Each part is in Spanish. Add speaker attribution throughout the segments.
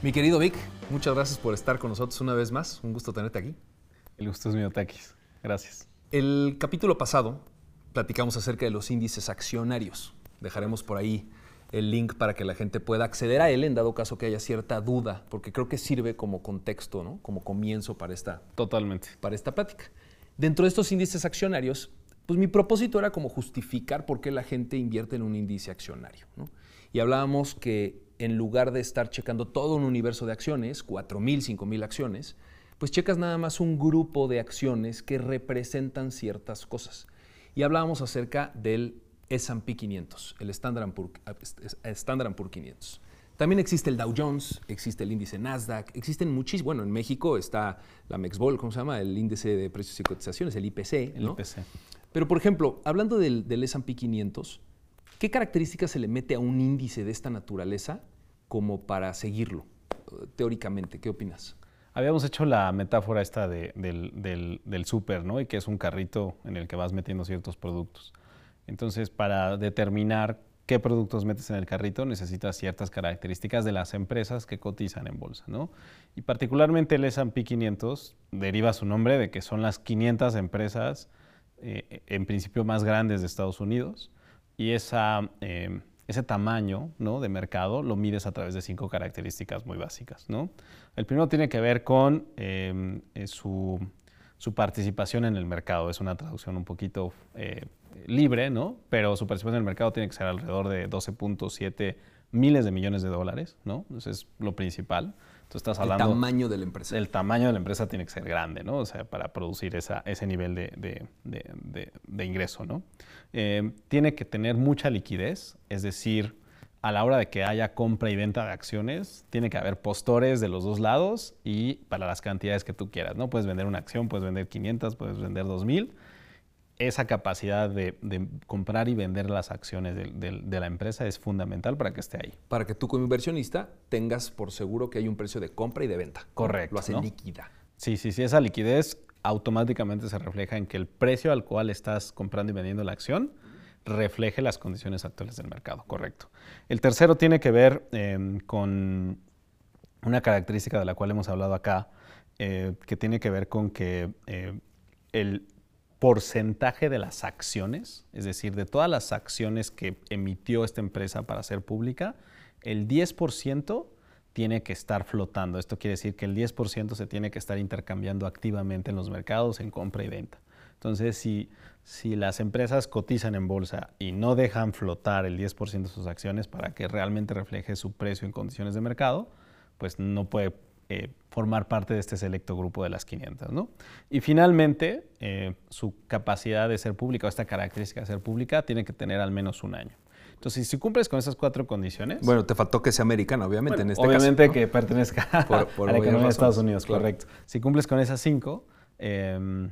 Speaker 1: Mi querido Vic, muchas gracias por estar con nosotros una vez más. Un gusto tenerte aquí.
Speaker 2: El gusto es mío, Takis. Gracias.
Speaker 1: El capítulo pasado platicamos acerca de los índices accionarios. Dejaremos por ahí el link para que la gente pueda acceder a él en dado caso que haya cierta duda, porque creo que sirve como contexto, ¿no? como comienzo para esta,
Speaker 2: Totalmente.
Speaker 1: para esta plática. Dentro de estos índices accionarios, pues mi propósito era como justificar por qué la gente invierte en un índice accionario. ¿no? Y hablábamos que en lugar de estar checando todo un universo de acciones, 4.000, 5.000 acciones, pues checas nada más un grupo de acciones que representan ciertas cosas. Y hablábamos acerca del S&P 500, el Standard Poor's, Standard Poor's 500. También existe el Dow Jones, existe el índice Nasdaq, existen muchísimos. Bueno, en México está la Mexbol, ¿cómo se llama? El índice de precios y cotizaciones, el IPC.
Speaker 2: El
Speaker 1: ¿no?
Speaker 2: IPC.
Speaker 1: Pero, por ejemplo, hablando del, del S&P 500, ¿qué características se le mete a un índice de esta naturaleza como para seguirlo, teóricamente? ¿Qué opinas?
Speaker 2: Habíamos hecho la metáfora esta de- del, del, del súper, ¿no? Y que es un carrito en el que vas metiendo ciertos productos. Entonces, para determinar qué productos metes en el carrito, necesitas ciertas características de las empresas que cotizan en bolsa, ¿no? Y particularmente el S&P 500 deriva su nombre de que son las 500 empresas, eh, en principio más grandes de Estados Unidos, y esa, eh, ese tamaño ¿no? de mercado lo mides a través de cinco características muy básicas. ¿no? El primero tiene que ver con eh, eh, su, su participación en el mercado. Es una traducción un poquito eh, libre, ¿no? pero su participación en el mercado tiene que ser alrededor de 12.7 miles de millones de dólares. ¿no? Eso es lo principal. Tú estás hablando
Speaker 1: el tamaño de la empresa.
Speaker 2: el tamaño de la empresa tiene que ser grande, ¿no? O sea, para producir esa, ese nivel de, de- de- de- de ingreso, ¿no? Eh, tiene que tener mucha liquidez, es decir, a la hora de que haya compra y venta de acciones, tiene que haber postores de los dos lados y para las cantidades que tú quieras, ¿no? Puedes vender una acción, puedes vender 500, puedes vender 2000. Esa capacidad de, de comprar y vender las acciones de la empresa es fundamental para que esté ahí.
Speaker 1: para que tú como inversionista tengas por seguro que hay un precio de compra y de venta.
Speaker 2: Correcto,
Speaker 1: Lo hace
Speaker 2: ¿no?
Speaker 1: líquida.
Speaker 2: Sí, sí, sí, esa liquidez automáticamente se refleja en que el precio al cual estás comprando y vendiendo la acción refleje las condiciones actuales del mercado, correcto. El tercero tiene que ver eh, con una característica de la cual hemos hablado acá, eh, que tiene que ver con que eh, el porcentaje de las acciones, es decir, de todas las acciones que emitió esta empresa para ser pública, el 10% tiene que estar flotando. Esto quiere decir que el 10% se tiene que estar intercambiando activamente en los mercados en compra y venta. Entonces, si, si las empresas cotizan en bolsa y no dejan flotar el 10% de sus acciones para que realmente refleje su precio en condiciones de mercado, pues no puede eh, formar parte de este selecto grupo de las 500. ¿no? Y finalmente, eh, su capacidad de ser pública o esta característica de ser pública tiene que tener al menos un año. Entonces, si cumples con esas cuatro condiciones,
Speaker 1: Bueno, te faltó que sea americana, obviamente, en este
Speaker 2: obviamente
Speaker 1: caso. ¿no?
Speaker 2: que pertenezca
Speaker 1: Por- por
Speaker 2: a la economía de Estados Unidos,
Speaker 1: claro.
Speaker 2: correcto. Si cumples con esas cinco, eh,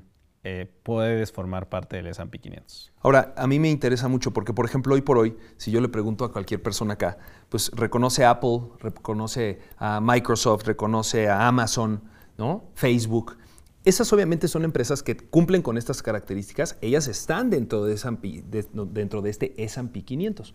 Speaker 2: eh, puedes formar parte del S&P 500.
Speaker 1: Ahora, a mí me interesa mucho porque, por ejemplo, hoy por hoy, si yo le pregunto a cualquier persona acá, pues reconoce a Apple, reconoce a Microsoft, reconoce a Amazon, ¿no? Facebook. Esas obviamente son empresas que cumplen con estas características. Ellas están dentro de, S&P de- dentro de este S&P 500.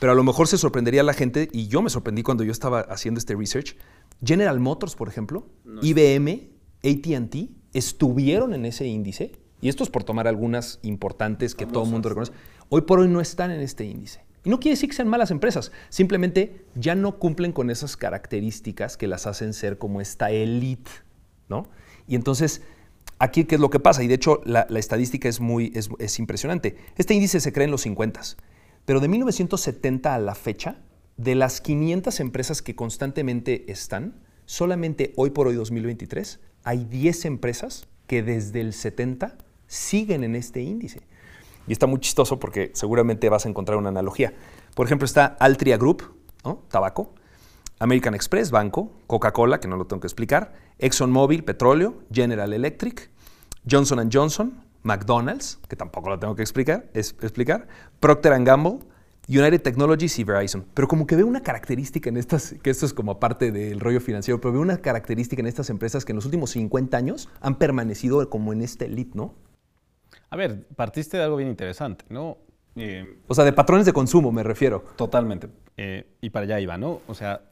Speaker 1: Pero a lo mejor se sorprendería la gente, y yo me sorprendí cuando yo estaba haciendo este research. General Motors, por ejemplo, IBM, AT&T, estuvieron en ese índice. Y esto es por tomar algunas importantes que todo el mundo reconoce. Hoy por hoy no están en este índice. Y no quiere decir que sean malas empresas, simplemente ya no cumplen con esas características que las hacen ser como esta elite, ¿no? Y entonces, aquí, ¿qué es lo que pasa? Y de hecho, la, la estadística es muy es, es impresionante. Este índice se crea en los 50, pero de 1970 a la fecha, de las 500 empresas que constantemente están, solamente hoy por hoy, 2023, hay 10 empresas que desde el 70 siguen en este índice. Y está muy chistoso porque seguramente vas a encontrar una analogía. Por ejemplo, está Altria Group, tabaco, American Express, banco, Coca-Cola, que no lo tengo que explicar, ExxonMobil, petróleo, General Electric, Johnson Johnson, McDonald's, que tampoco lo tengo que explicar, es- explicar Procter Gamble, United Technologies y Verizon. Pero como que veo una característica en estas, que esto es como parte del rollo financiero, pero veo una característica en estas empresas que en los últimos 50 años han permanecido como en esta elite, ¿no?
Speaker 2: A ver, partiste de algo bien interesante, ¿no? Eh,
Speaker 1: O sea, de patrones de consumo me refiero.
Speaker 2: Totalmente. Eh, y para allá iba, ¿no? O sea,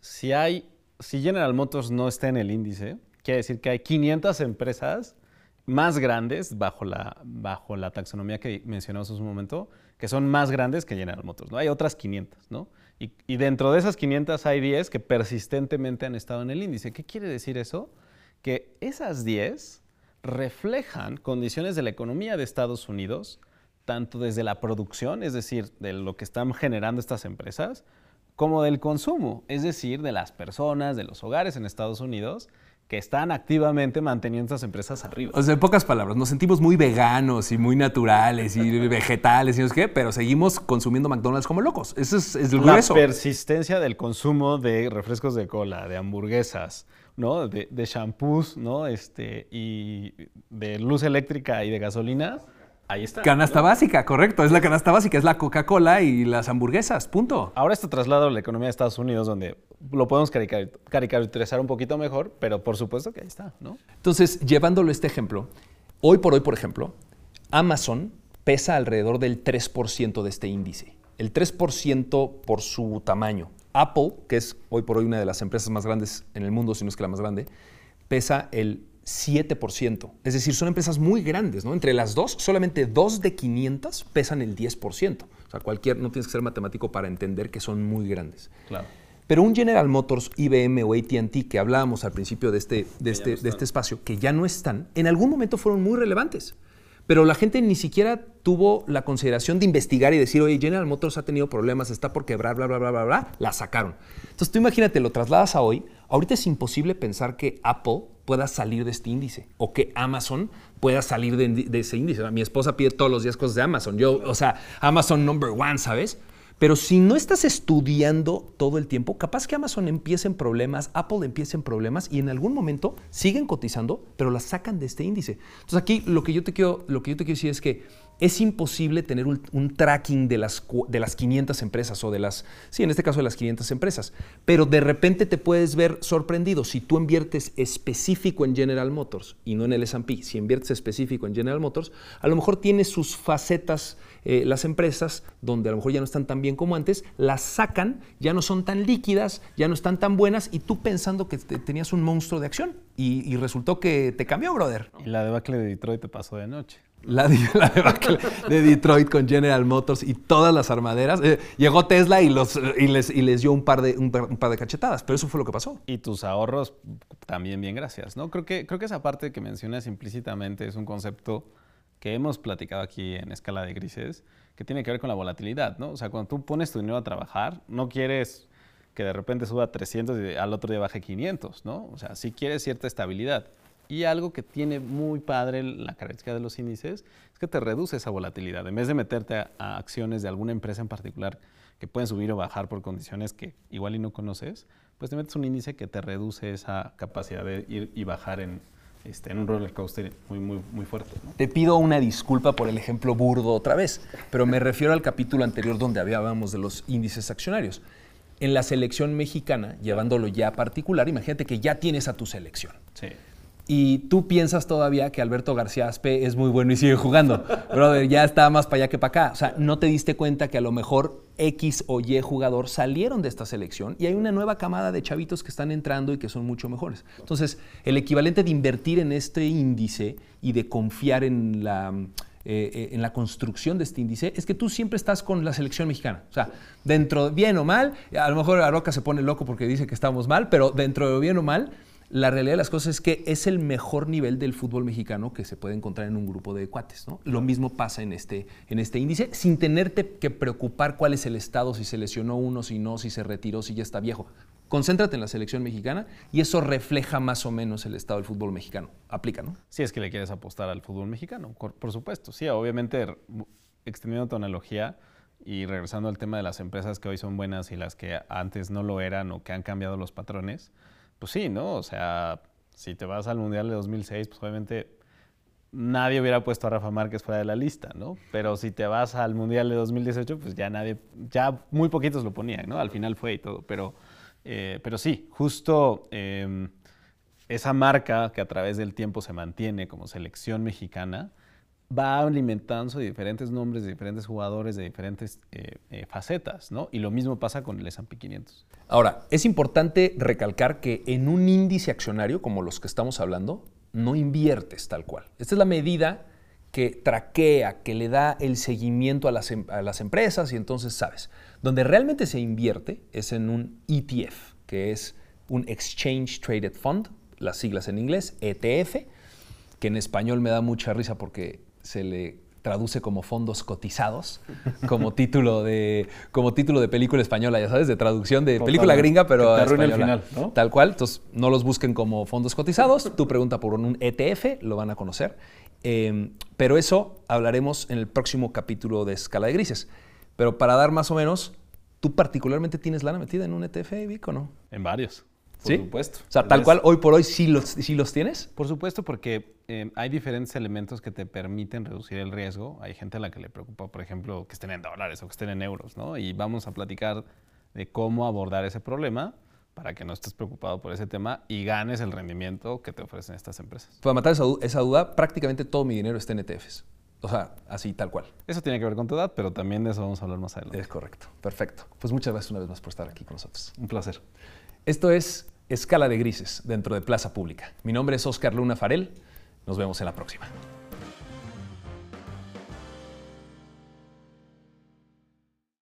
Speaker 2: si hay si General Motors no está en el índice, quiere decir que hay 500 empresas más grandes bajo la, bajo la taxonomía que mencionamos hace un momento, que son más grandes que General Motors. ¿no? Hay otras 500, ¿no? Y, y, dentro de esas 500 hay 10 que persistentemente han estado en el índice. ¿Qué quiere decir eso? Que esas 10 reflejan condiciones de la economía de Estados Unidos, tanto desde la producción, es decir, de lo que están generando estas empresas, como del consumo, es decir, de las personas, de los hogares en Estados Unidos, que están activamente manteniendo esas empresas arriba.
Speaker 1: O sea, en pocas palabras, nos sentimos muy veganos y muy naturales y vegetales y no sé qué, pero seguimos consumiendo McDonald's como locos. Eso es, es el grueso.
Speaker 2: La persistencia del consumo de refrescos de cola, de hamburguesas, ¿no? De, de shampoos, ¿no? Este, y de luz eléctrica y de gasolina Ahí está.
Speaker 1: Canasta básica, correcto. Es la canasta básica, es la Coca-Cola y las hamburguesas, punto.
Speaker 2: Ahora esto traslado a la economía de Estados Unidos, donde lo podemos caricaturizar un poquito mejor, pero por supuesto que ahí está, ¿no?
Speaker 1: Entonces, llevándolo a este ejemplo, hoy por hoy, por ejemplo, Amazon pesa alrededor del 3% de este índice. El 3% por su tamaño. Apple, que es hoy por hoy una de las empresas más grandes en el mundo, si no es que la más grande, pesa el 7%. Es decir, son empresas muy grandes, ¿no? Entre las dos, solamente dos de 500 pesan el 10%. O sea, cualquier, no tienes que ser matemático para entender que son muy grandes.
Speaker 2: Claro.
Speaker 1: Pero un General Motors, IBM o ATT que hablábamos al principio de este, de, este, de este espacio, que ya no están, en algún momento fueron muy relevantes. Pero la gente ni siquiera tuvo la consideración de investigar y decir, oye, General Motors ha tenido problemas, está por quebrar, bla, bla, bla, bla, bla, la sacaron. Entonces tú imagínate, lo trasladas a hoy, ahorita es imposible pensar que Apple pueda salir de este índice o que Amazon pueda salir de, ese índice. Mi esposa pide todos los días cosas de Amazon. Yo, o sea, Amazon number one, ¿sabes? Pero si no estás estudiando todo el tiempo, capaz que Amazon empiece en problemas, Apple empiece en problemas y en algún momento siguen cotizando, pero las sacan de este índice. Entonces aquí lo que yo te quiero, lo que yo te quiero decir es que es imposible tener un, tracking de las, de las 500 empresas o de las, sí, en este caso de las 500 empresas, pero de repente te puedes ver sorprendido si tú inviertes específico en General Motors y no en el S&P, si inviertes específico en General Motors, a lo mejor tiene sus facetas eh, las empresas donde a lo mejor ya no están tan bien como antes, las sacan, ya no son tan líquidas, ya no están tan buenas y tú pensando que tenías un monstruo de acción y, resultó que te cambió, brother.
Speaker 2: Y la debacle de Detroit te pasó de noche.
Speaker 1: La, debacle de Detroit con General Motors y todas las armaderas. Eh, llegó Tesla y, los, y, les, y les dio un par, de, un, par de cachetadas, pero eso fue lo que pasó.
Speaker 2: Y tus ahorros también bien, gracias. ¿no? Creo, que, creo que esa parte que mencionas implícitamente es un concepto que hemos platicado aquí en escala de grises, que tiene que ver con la volatilidad, ¿no? O sea, cuando tú pones tu dinero a trabajar, no quieres que de repente suba 300 y al otro día baje 500, ¿no? O sea, sí quieres cierta estabilidad. Y algo que tiene muy padre la característica de los índices es que te reduce esa volatilidad. En vez de meterte a, a, acciones de alguna empresa en particular que pueden subir o bajar por condiciones que igual y no conoces, pues te metes un índice que te reduce esa capacidad de ir y bajar en, este, en un roller coaster muy, muy, muy fuerte.
Speaker 1: Te pido una disculpa por el ejemplo burdo otra vez, pero me refiero al capítulo anterior donde hablábamos de los índices accionarios. En la selección mexicana, llevándolo ya a particular, imagínate que ya tienes a tu selección.
Speaker 2: Sí
Speaker 1: y tú piensas todavía que Alberto García Aspe es muy bueno y sigue jugando. Brother, ya está más para allá que para acá. O sea, no te diste cuenta que a lo mejor X o Y jugador salieron de esta selección y hay una nueva camada de chavitos que están entrando y que son mucho mejores. Entonces, el equivalente de invertir en este índice y de confiar en la, eh, eh, en la construcción de este índice es que tú siempre estás con la selección mexicana. O sea, dentro, bien o mal, a lo mejor Aroca se pone loco porque dice que estamos mal, pero dentro de bien o mal, la realidad de las cosas es que es el mejor nivel del fútbol mexicano que se puede encontrar en un grupo de cuates. Lo mismo pasa en este, en este índice, sin tenerte que preocupar cuál es el estado, si se lesionó uno, si no, si se retiró, si ya está viejo. Concéntrate en la selección mexicana y eso refleja más o menos el estado del fútbol mexicano. Aplica, ¿no?
Speaker 2: Si es que le quieres apostar al fútbol mexicano, por supuesto. Sí, obviamente, extendiendo tu analogía y regresando al tema de las empresas que hoy son buenas y las que antes no lo eran o que han cambiado los patrones, pues sí, ¿no? O sea, si te vas al Mundial de 2006, pues obviamente nadie hubiera puesto a Rafa Márquez fuera de la lista, ¿no? Pero si te vas al Mundial de 2018, pues ya nadie, ya muy poquitos lo ponían, ¿no? Al final fue y todo, pero, eh, pero sí, justo em, esa marca que a través del tiempo se mantiene como selección mexicana, va alimentándose de diferentes nombres, de diferentes jugadores, de diferentes eh, eh, facetas, ¿no? Y lo mismo pasa con el S&P 500.
Speaker 1: Ahora, es importante recalcar que en un índice accionario como los que estamos hablando, no inviertes tal cual. Esta es la medida que traquea, que le da el seguimiento a las, em, a las empresas y entonces sabes. Donde realmente se invierte es en un ETF, que es un Exchange Traded Fund, las siglas en inglés, ETF, que en español me da mucha risa porque se le traduce como fondos cotizados, como título de, como título de película española, ya sabes, de traducción de película gringa, pero
Speaker 2: te arruina el
Speaker 1: española.
Speaker 2: final, ¿no?
Speaker 1: Tal cual, entonces no los busquen como fondos cotizados, tú pregunta por un ETF, lo van a conocer. Eh, pero eso hablaremos en el próximo capítulo de Escala de Grises. Pero para dar más o menos, ¿tú particularmente tienes lana metida en un ETF, Vic, o no?
Speaker 2: En varios. Por
Speaker 1: ¿Sí?
Speaker 2: supuesto.
Speaker 1: O sea, tal cual, hoy por hoy sí los, sí los tienes.
Speaker 2: Por supuesto, porque eh, hay diferentes elementos que te permiten reducir el riesgo. Hay gente a la que le preocupa, por ejemplo, que estén en dólares o que estén en euros, ¿no? Y vamos a platicar de cómo abordar ese problema para que no estés preocupado por ese tema y ganes el rendimiento que te ofrecen estas empresas.
Speaker 1: Para matar esa duda, prácticamente todo mi dinero está en ETFs. O sea, así, tal cual.
Speaker 2: Eso tiene que ver con tu edad, pero también de eso vamos a hablar más adelante.
Speaker 1: Es correcto. Perfecto. Pues muchas gracias una vez más por estar aquí con nosotros.
Speaker 2: Un placer.
Speaker 1: Esto es Escala de Grises dentro de Plaza Pública. Mi nombre es Oscar Luna Farel. Nos vemos en la próxima.